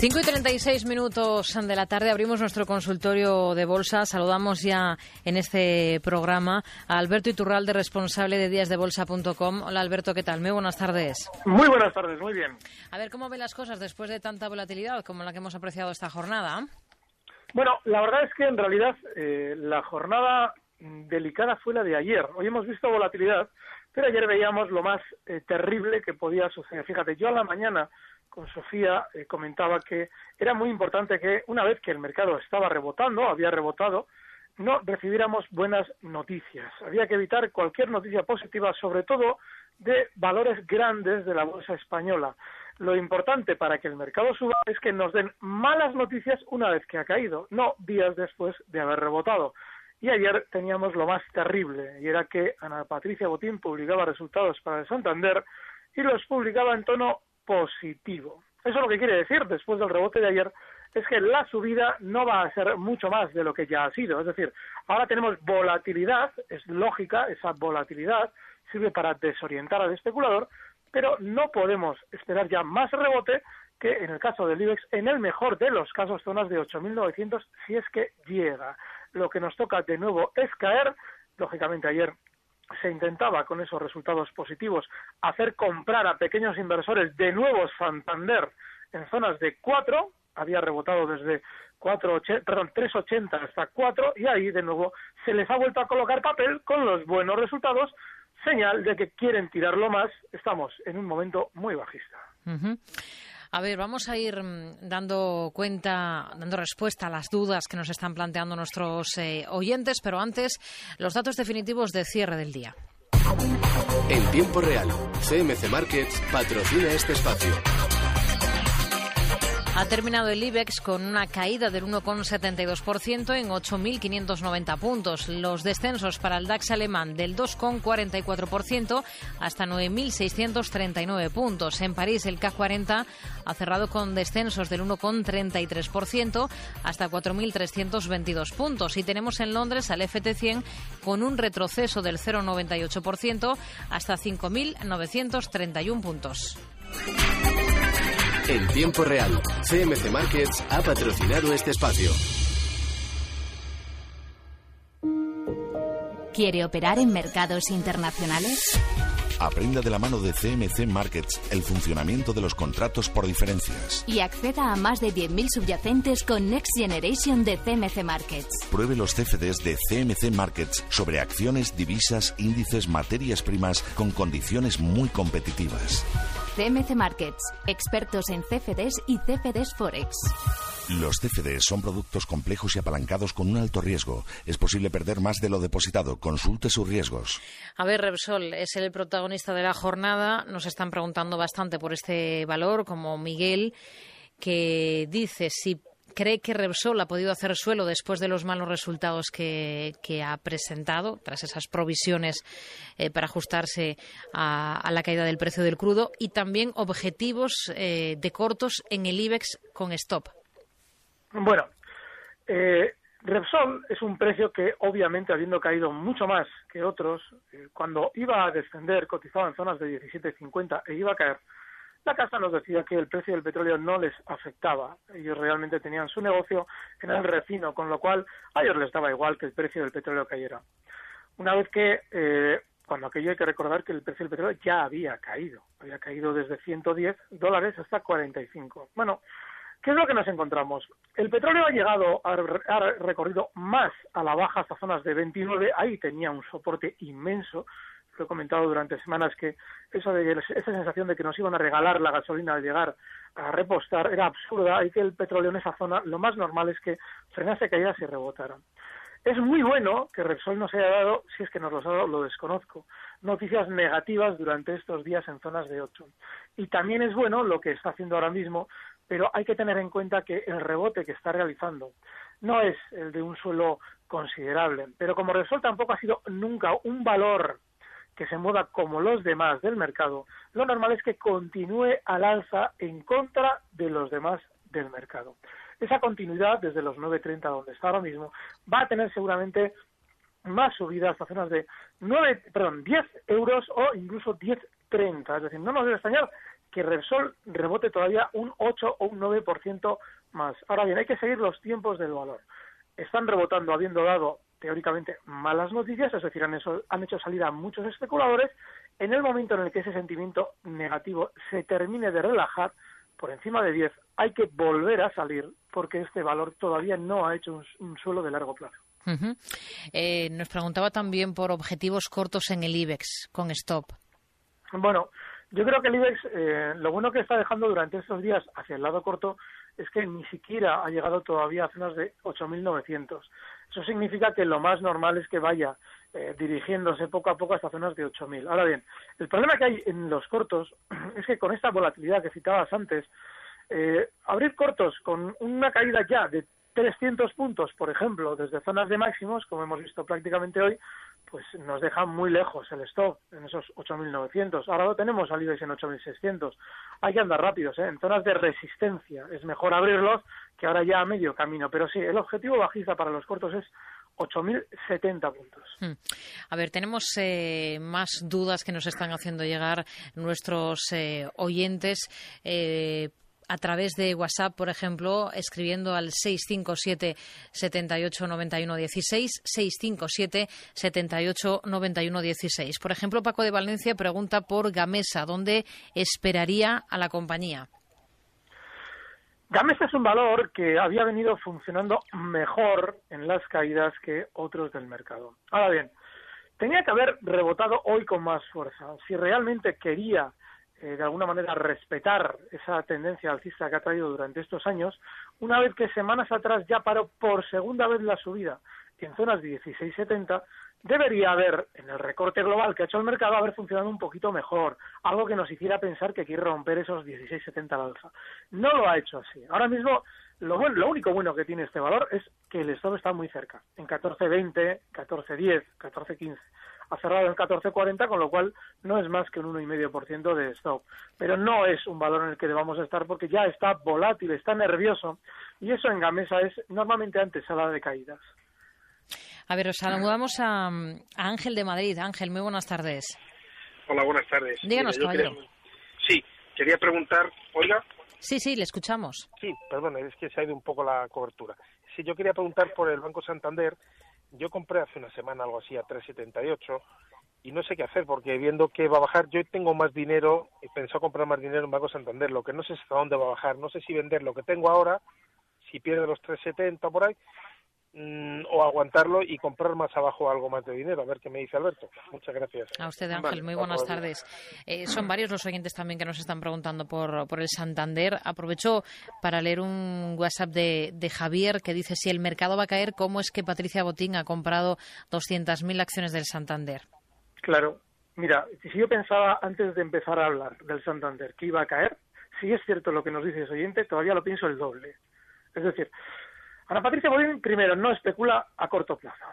Cinco y 36 minutos de la tarde abrimos nuestro consultorio de bolsa. Saludamos ya en este programa a Alberto Iturralde, responsable de díasdebolsa.com. Hola Alberto, ¿qué tal? Muy buenas tardes. Muy buenas tardes, muy bien. A ver, ¿cómo ven las cosas después de tanta volatilidad como la que hemos apreciado esta jornada? Bueno, la verdad es que en realidad eh, la jornada delicada fue la de ayer. Hoy hemos visto volatilidad, pero ayer veíamos lo más eh, terrible que podía suceder. Fíjate, yo a la mañana con Sofía eh, comentaba que era muy importante que una vez que el mercado estaba rebotando, había rebotado, no recibiéramos buenas noticias. Había que evitar cualquier noticia positiva, sobre todo de valores grandes de la bolsa española. Lo importante para que el mercado suba es que nos den malas noticias una vez que ha caído, no días después de haber rebotado. Y ayer teníamos lo más terrible, y era que Ana Patricia Botín publicaba resultados para el Santander y los publicaba en tono positivo. Eso lo que quiere decir, después del rebote de ayer, es que la subida no va a ser mucho más de lo que ya ha sido. Es decir, ahora tenemos volatilidad, es lógica, esa volatilidad sirve para desorientar al especulador, pero no podemos esperar ya más rebote que en el caso del IBEX, en el mejor de los casos, zonas de 8.900 si es que llega. Lo que nos toca de nuevo es caer, lógicamente ayer se intentaba con esos resultados positivos hacer comprar a pequeños inversores de nuevo Santander en zonas de 4, había rebotado desde 4, perdón, 3.80 hasta 4 y ahí de nuevo se les ha vuelto a colocar papel con los buenos resultados, señal de que quieren tirarlo más, estamos en un momento muy bajista. Uh. A ver, vamos a ir dando cuenta, dando respuesta a las dudas que nos están planteando nuestros eh, oyentes, pero antes los datos definitivos de cierre del día. En tiempo real, CMC Markets patrocina este espacio. Ha terminado el IBEX con una caída del 1,72% en 8.590 puntos. Los descensos para el DAX alemán del 2,44% hasta 9.639 puntos. En París el CAC 40 ha cerrado con descensos del 1,33% hasta 4.322 puntos. Y tenemos en Londres al FT100 con un retroceso del 0,98% hasta 5.931 puntos. En tiempo real, CMC Markets ha patrocinado este espacio. ¿Quiere operar en mercados internacionales? Aprenda de la mano de CMC Markets el funcionamiento de los contratos por diferencias. Y acceda a más de 10.000 subyacentes con Next Generation de CMC Markets. Pruebe los CFDs de CMC Markets sobre acciones, divisas, índices, materias primas con condiciones muy competitivas. CMC Markets, expertos en CFDs y CFDs Forex. Los CFDs son productos complejos y apalancados con un alto riesgo. Es posible perder más de lo depositado. Consulte sus riesgos. A ver, Repsol es el protagonista de la jornada. Nos están preguntando bastante por este valor, como Miguel, que dice si cree que Repsol ha podido hacer suelo después de los malos resultados que, ha presentado, tras esas provisiones eh, para ajustarse a, a, la caída del precio del crudo, y también objetivos eh, de cortos en el IBEX con stop. Bueno, eh, Repsol es un precio que, obviamente, habiendo caído mucho más que otros, eh, cuando iba a descender, cotizaba en zonas de 17.50 e iba a caer, la casa nos decía que el precio del petróleo no les afectaba. Ellos realmente tenían su negocio en el refino, con lo cual a ellos les daba igual que el precio del petróleo cayera. Una vez que, eh, cuando aquello hay que recordar que el precio del petróleo ya había caído, había caído desde 110 dólares hasta 45. Bueno, ¿Qué es lo que nos encontramos? El petróleo ha llegado, ha recorrido más a la baja hasta zonas de 29, ahí tenía un soporte inmenso, lo he comentado durante semanas que eso de esa sensación de que nos iban a regalar la gasolina al llegar a repostar era absurda y que el petróleo en esa zona lo más normal es que frenase caídas y rebotara. Es muy bueno que Repsol nos haya dado, si es que nos lo ha dado, lo desconozco, noticias negativas durante estos días en zonas de 8. Y también es bueno lo que está haciendo ahora mismo, pero hay que tener en cuenta que el rebote que está realizando no es el de un suelo considerable. Pero como Repsol tampoco ha sido nunca un valor que se mueva como los demás del mercado, lo normal es que continúe al alza en contra de los demás del mercado esa continuidad desde los 9.30 donde está ahora mismo va a tener seguramente más subidas hasta zonas de 9, perdón, 10 euros o incluso 10.30. Es decir, no nos debe extrañar que Repsol rebote todavía un 8 o un 9% más. Ahora bien, hay que seguir los tiempos del valor. Están rebotando habiendo dado teóricamente malas noticias, es decir, han hecho, han hecho salir a muchos especuladores. En el momento en el que ese sentimiento negativo se termine de relajar, por encima de 10 hay que volver a salir porque este valor todavía no ha hecho un, suelo de largo plazo. Eh, nos preguntaba también por objetivos cortos en el IBEX con stop. Bueno, yo creo que el IBEX, eh, lo bueno que está dejando durante estos días hacia el lado corto es que ni siquiera ha llegado todavía a zonas de 8.900. Eso significa que lo más normal es que vaya eh, dirigiéndose poco a poco hasta zonas de 8.000. Ahora bien, el problema que hay en los cortos es que con esta volatilidad que citabas antes, eh, abrir cortos con una caída ya de 300 puntos, por ejemplo, desde zonas de máximos, como hemos visto prácticamente hoy, pues nos deja muy lejos el stop en esos 8.900. Ahora lo tenemos salido en 8.600. Hay que andar rápidos, ¿eh? en zonas de resistencia. Es mejor abrirlos que ahora ya a medio camino. Pero sí, el objetivo bajista para los cortos es 8.070 puntos. Hmm. A ver, tenemos eh, más dudas que nos están haciendo llegar nuestros eh, oyentes. Eh, a través de WhatsApp, por ejemplo, escribiendo al 657 78 91 16, 657 78 91 16. Por ejemplo, Paco de Valencia pregunta por Gamesa, ¿dónde esperaría a la compañía? Gamesa es un valor que había venido funcionando mejor en las caídas que otros del mercado. Ahora bien, tenía que haber rebotado hoy con más fuerza. Si realmente quería eh, de alguna manera respetar esa tendencia alcista que ha traído durante estos años, una vez que semanas atrás ya paró por segunda vez la subida en zonas de 16.70, debería haber, en el recorte global que ha hecho el mercado, haber funcionado un poquito mejor, algo que nos hiciera pensar que quiere romper esos 16.70 al alza. No lo ha hecho así. Ahora mismo, lo, lo único bueno que tiene este valor es que el stop está muy cerca, en 14.20, 14.10, 14.15 ha cerrado en 14.40, con lo cual no es más que un 1,5% de stop. Pero no es un valor en el que debamos estar porque ya está volátil, está nervioso y eso en Gamesa es normalmente antesala de caídas. A ver, os saludamos a, Ángel de Madrid. Ángel, muy buenas tardes. Hola, buenas tardes. Díganos, caballero. Sí, quería preguntar, oiga. Sí, sí, le escuchamos. Sí, perdón, es que se ha ido un poco la cobertura. Sí, yo quería preguntar por el Banco Santander yo compré hace una semana algo así a 3,78 y no sé qué hacer porque viendo que va a bajar, yo tengo más dinero, he pensado comprar más dinero en Banco Santander, lo que no sé es hasta dónde va a bajar, no sé si vender lo que tengo ahora, si pierde los 3,70 por ahí, Mm, o aguantarlo y comprar más abajo algo más de dinero. A ver qué me dice Alberto. Muchas gracias. A usted, Ángel. muy buenas tardes. Eh, son varios los oyentes también que nos están preguntando por, por el Santander. Aprovecho para leer un WhatsApp de, de Javier que dice si el mercado va a caer, ¿cómo es que Patricia Botín ha comprado 200.000 acciones del Santander? Claro. Mira, si yo pensaba antes de empezar a hablar del Santander que iba a caer, si es cierto lo que nos dice ese oyente, todavía lo pienso el doble. Es decir, Ana Patricia Bodín, primero, no especula a corto plazo.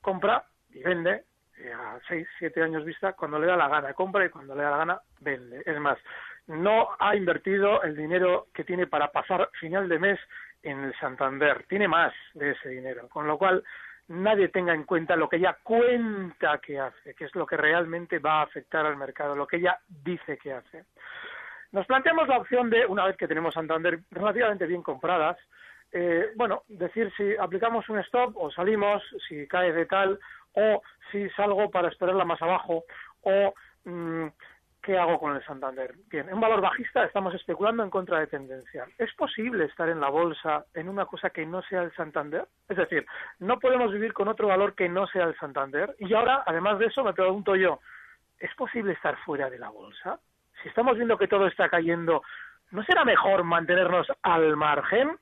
Compra y vende eh, a seis, siete años vista cuando le da la gana. Compra y cuando le da la gana vende. Es más, no ha invertido el dinero que tiene para pasar final de mes en el Santander. Tiene más de ese dinero. Con lo cual, nadie tenga en cuenta lo que ella cuenta que hace, que es lo que realmente va a afectar al mercado, lo que ella dice que hace. Nos planteamos la opción de, una vez que tenemos Santander relativamente bien compradas, eh, bueno, decir si aplicamos un stop o salimos, si cae de tal, o si salgo para esperarla más abajo, o mm, qué hago con el Santander. Bien, en valor bajista estamos especulando en contra de tendencia. ¿Es posible estar en la bolsa en una cosa que no sea el Santander? Es decir, no podemos vivir con otro valor que no sea el Santander. Y ahora, además de eso, me pregunto yo, ¿es posible estar fuera de la bolsa? Si estamos viendo que todo está cayendo, ¿no será mejor mantenernos al margen?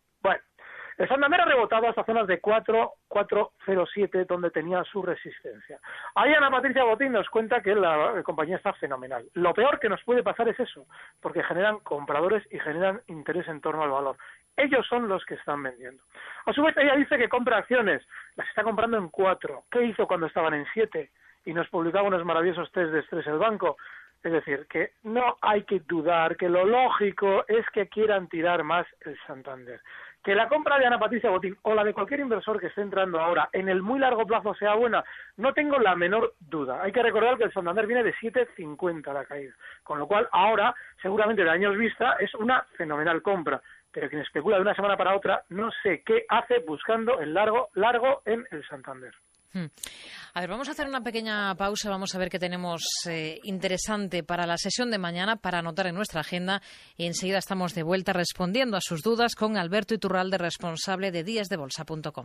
El Santander ha rebotado hasta zonas de 4, 407 donde tenía su resistencia. Ahí Ana Patricia Botín nos cuenta que la compañía está fenomenal. Lo peor que nos puede pasar es eso, porque generan compradores y generan interés en torno al valor. Ellos son los que están vendiendo. A su vez, ella dice que compra acciones. Las está comprando en 4. ¿Qué hizo cuando estaban en 7? Y nos publicaba unos maravillosos test de estrés el banco. Es decir, que no hay que dudar, que lo lógico es que quieran tirar más el Santander. Que la compra de Ana Patricia Botín o la de cualquier inversor que esté entrando ahora en el muy largo plazo sea buena, no tengo la menor duda. Hay que recordar que el Santander viene de 7,50 la caída, con lo cual ahora, seguramente de años vista, es una fenomenal compra. Pero quien especula de una semana para otra, no sé qué hace buscando el largo, largo en el Santander. Hmm. A ver, vamos a hacer una pequeña pausa, vamos a ver qué tenemos eh, interesante para la sesión de mañana para anotar en nuestra agenda y enseguida estamos de vuelta respondiendo a sus dudas con Alberto Iturralde, responsable de díasdebolsa.com.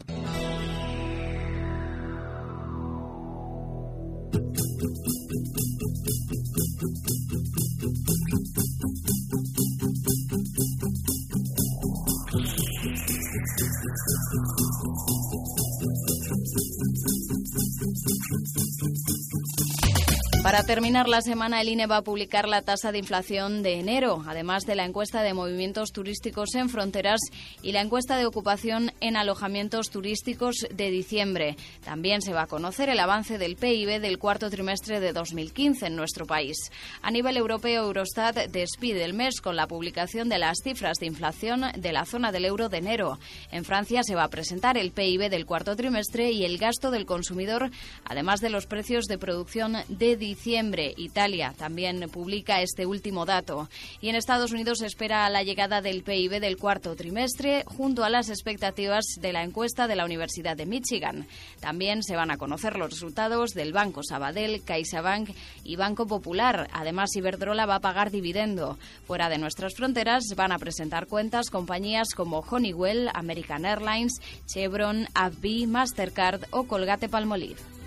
Para terminar la semana, el INE va a publicar la tasa de inflación de enero, además de la encuesta de movimientos turísticos en fronteras y la encuesta de ocupación en alojamientos turísticos de diciembre. También se va a conocer el avance del PIB del cuarto trimestre de 2015 en nuestro país. A nivel europeo, Eurostat despide el mes con la publicación de las cifras de inflación de la zona del euro de enero. En Francia se va a presentar el PIB del cuarto trimestre y el gasto del consumidor, además de los precios de producción de diciembre diciembre. Italia también publica este último dato. Y en Estados Unidos se espera la llegada del PIB del cuarto trimestre junto a las expectativas de la encuesta de la Universidad de Michigan. También se van a conocer los resultados del Banco Sabadell, CaixaBank y Banco Popular. Además, Iberdrola va a pagar dividendo. Fuera de nuestras fronteras van a presentar cuentas compañías como Honeywell, American Airlines, Chevron, AbbVie, Mastercard o Colgate Palmolive.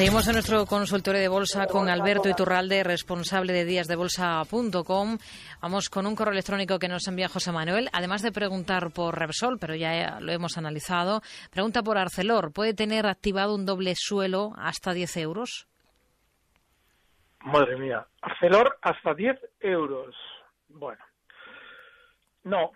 Seguimos en nuestro consultorio de bolsa con Alberto Iturralde, responsable de díasdebolsa.com. Vamos con un correo electrónico que nos envía José Manuel. Además de preguntar por Repsol, pero ya lo hemos analizado, pregunta por Arcelor. ¿Puede tener activado un doble suelo hasta 10 euros? Madre mía, Arcelor hasta 10 euros. Bueno, no,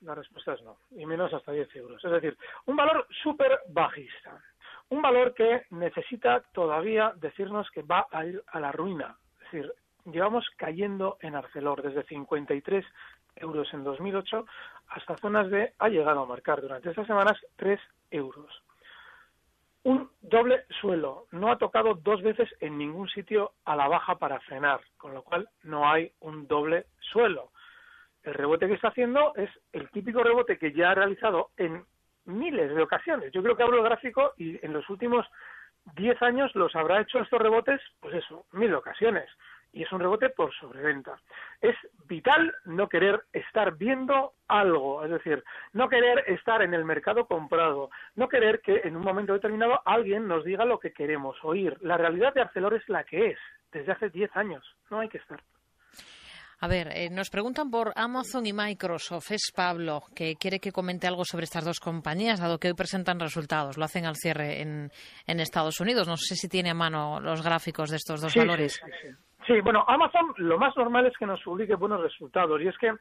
la respuesta es no, y menos hasta 10 euros. Es decir, un valor súper bajista. Un valor que necesita todavía decirnos que va a ir a la ruina. Es decir, llevamos cayendo en Arcelor desde 53 euros en 2008 hasta zonas de, ha llegado a marcar durante estas semanas 3 euros. Un doble suelo, no ha tocado dos veces en ningún sitio a la baja para frenar, con lo cual no hay un doble suelo. El rebote que está haciendo es el típico rebote que ya ha realizado en miles de ocasiones. Yo creo que abro el gráfico y en los últimos 10 años los habrá hecho estos rebotes, pues eso, mil ocasiones. Y es un rebote por sobreventa. Es vital no querer estar viendo algo, es decir, no querer estar en el mercado comprado, no querer que en un momento determinado alguien nos diga lo que queremos oír. La realidad de Arcelor es la que es, desde hace 10 años. No hay que estar. A ver, eh, nos preguntan por Amazon y Microsoft. Es Pablo que quiere que comente algo sobre estas dos compañías, dado que hoy presentan resultados. Lo hacen al cierre en, en Estados Unidos. No sé si tiene a mano los gráficos de estos dos valores. Sí, sí, sí, bueno, Amazon lo más normal es que nos publique buenos resultados. Y es que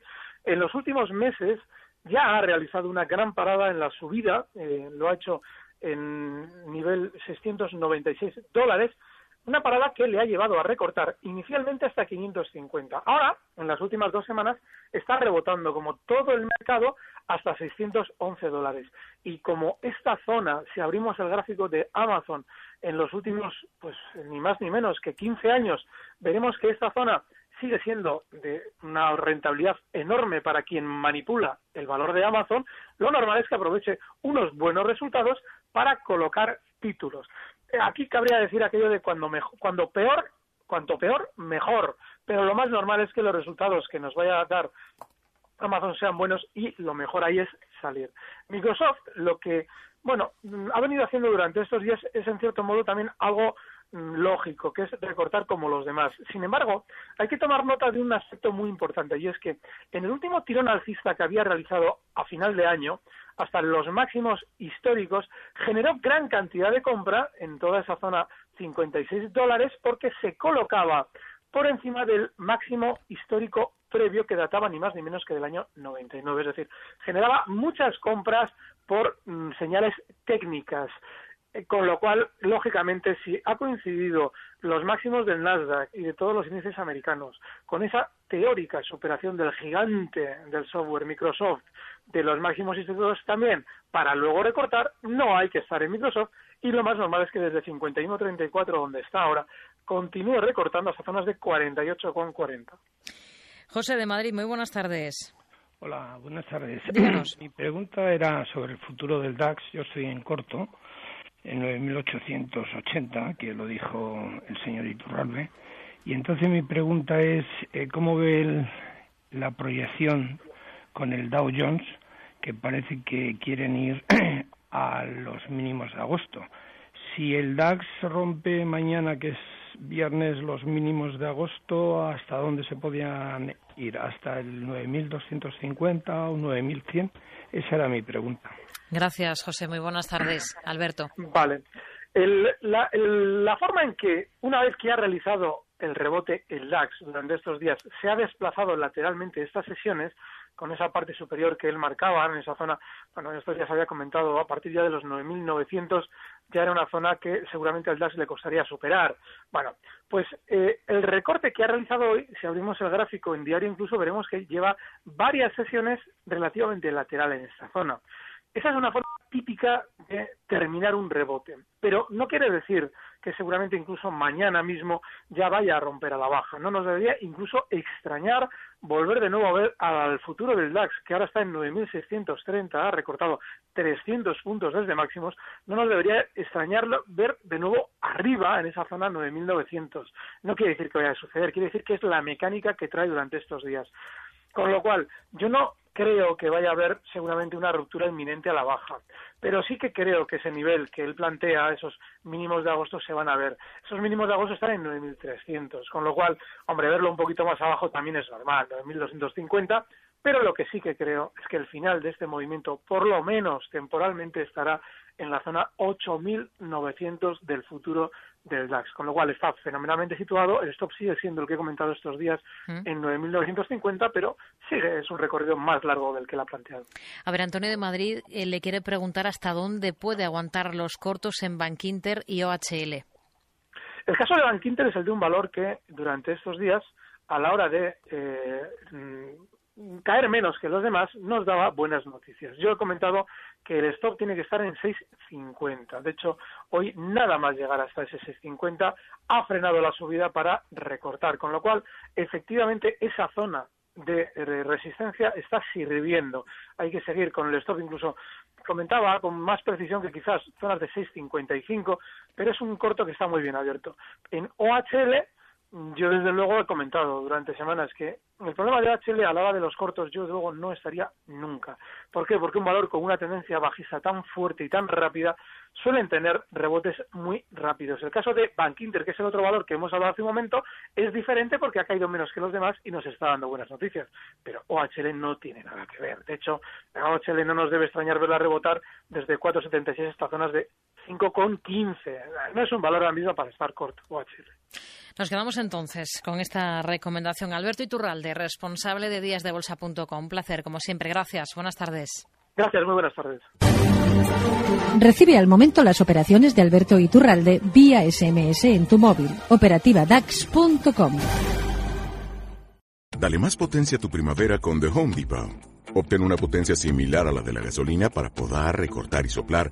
en los últimos meses ya ha realizado una gran parada en la subida. Eh, lo ha hecho en nivel 696 dólares una parada que le ha llevado a recortar inicialmente hasta 550. Ahora, en las últimas dos semanas, está rebotando como todo el mercado hasta 611 dólares. Y como esta zona, si abrimos el gráfico de Amazon en los últimos, pues ni más ni menos que 15 años, veremos que esta zona sigue siendo de una rentabilidad enorme para quien manipula el valor de Amazon, lo normal es que aproveche unos buenos resultados para colocar títulos. Eh, Aquí cabría decir aquello de cuando, mejo- cuando peor, cuanto peor, mejor. Pero lo más normal es que los resultados que nos vaya a dar Amazon sean buenos y lo mejor ahí es salir. Microsoft lo que, bueno, ha venido haciendo durante estos días es en cierto modo también algo lógico, que es recortar como los demás. Sin embargo, hay que tomar nota de un aspecto muy importante y es que en el último tirón alcista que había realizado a final de año, hasta los máximos históricos, generó gran cantidad de compra en toda esa zona 56 dólares porque se colocaba por encima del máximo histórico previo que databa ni más ni menos que del año 99. Es decir, generaba muchas compras por mm, señales técnicas. Eh, Con lo cual, lógicamente, si ha coincidido los máximos del Nasdaq y de todos los índices americanos con esa teórica superación del gigante del software Microsoft de los máximos históricos también para luego recortar, no hay que estar en Microsoft y lo más normal es que desde 51.34 donde está ahora continúe recortando hasta zonas de 48,40. José de Madrid, muy buenas tardes. Hola, buenas tardes. Díganos. Mi pregunta era sobre el futuro del DAX. Yo estoy en corto, en 9.880, que lo dijo el señor Iturralbe. Y entonces mi pregunta es, eh, ¿cómo ve el- la proyección con el Dow Jones, que parece que quieren ir a los mínimos de agosto? Si el DAX rompe mañana, que es viernes, los mínimos de agosto, ¿hasta dónde se podían ir? ¿Hasta el 9.250 o 9.100? Esa era mi pregunta. Gracias, José. Muy buenas tardes. Alberto. Vale. La, forma en que, una vez que ha realizado el rebote el DAX durante estos días, se ha desplazado lateralmente estas sesiones, con esa parte superior que él marcaba en esa zona, bueno, estos días había comentado, a partir ya de los 9.900 ya era una zona que seguramente al DAX le costaría superar. Bueno, pues eh, el recorte que ha realizado hoy, si abrimos el gráfico en diario incluso, veremos que lleva varias sesiones relativamente laterales en esta zona. Esa es una forma típica de terminar un rebote, pero no quiere decir que seguramente incluso mañana mismo ya vaya a romper a la baja. No nos debería incluso extrañar volver de nuevo a ver al futuro del DAX, que ahora está en 9.630, ha recortado 300 puntos desde máximos. No nos debería extrañarlo ver de nuevo arriba en esa zona 9.900. No quiere decir que vaya a suceder, quiere decir que es la mecánica que trae durante estos días. Con lo cual, yo no creo que vaya a haber seguramente una ruptura inminente a la baja, pero sí que creo que ese nivel que él plantea, esos mínimos de agosto, se van a ver. Esos mínimos de agosto están en 9.300, con lo cual, hombre, verlo un poquito más abajo también es normal, 9.250, pero lo que sí que creo es que el final de este movimiento, por lo menos temporalmente, estará en la zona 8.900 del futuro del DAX, con lo cual está fenomenalmente situado. El stop sigue siendo el que he comentado estos días ¿Mm? en 9.950, pero sigue, es un recorrido más largo del que él ha planteado. A ver, Antonio de Madrid eh, le quiere preguntar hasta dónde puede aguantar los cortos en Bankinter y OHL. El caso de Bank Inter es el de un valor que durante estos días, a la hora de eh, caer menos que los demás, nos daba buenas noticias. Yo he comentado que el stop tiene que estar en 6.50. De hecho, hoy nada más llegar hasta ese 6.50 ha frenado la subida para recortar, con lo cual, efectivamente, esa zona de resistencia está sirviendo. Hay que seguir con el stop, incluso comentaba con más precisión que quizás zonas de 6.55, pero es un corto que está muy bien abierto. En OHL, yo desde luego he comentado durante semanas que el problema de OHL a la hora de los cortos yo desde luego no estaría nunca. ¿Por qué? Porque un valor con una tendencia bajista tan fuerte y tan rápida suelen tener rebotes muy rápidos. El caso de Bank Inter, que es el otro valor que hemos hablado hace un momento, es diferente porque ha caído menos que los demás y nos está dando buenas noticias. Pero OHL no tiene nada que ver. De hecho, OHL no nos debe extrañar verla rebotar desde 4,76 hasta zonas de 5,15. No es un valor ahora mismo para estar corto. Nos quedamos entonces con esta recomendación. Alberto Iturralde, responsable de díasdebolsa.com. Un placer, como siempre. Gracias. Buenas tardes. Gracias, muy buenas tardes. Recibe al momento las operaciones de Alberto Iturralde vía SMS en tu móvil. Operativa DAX.com. Dale más potencia a tu primavera con The Home Depot. Obtén una potencia similar a la de la gasolina para podar, recortar y soplar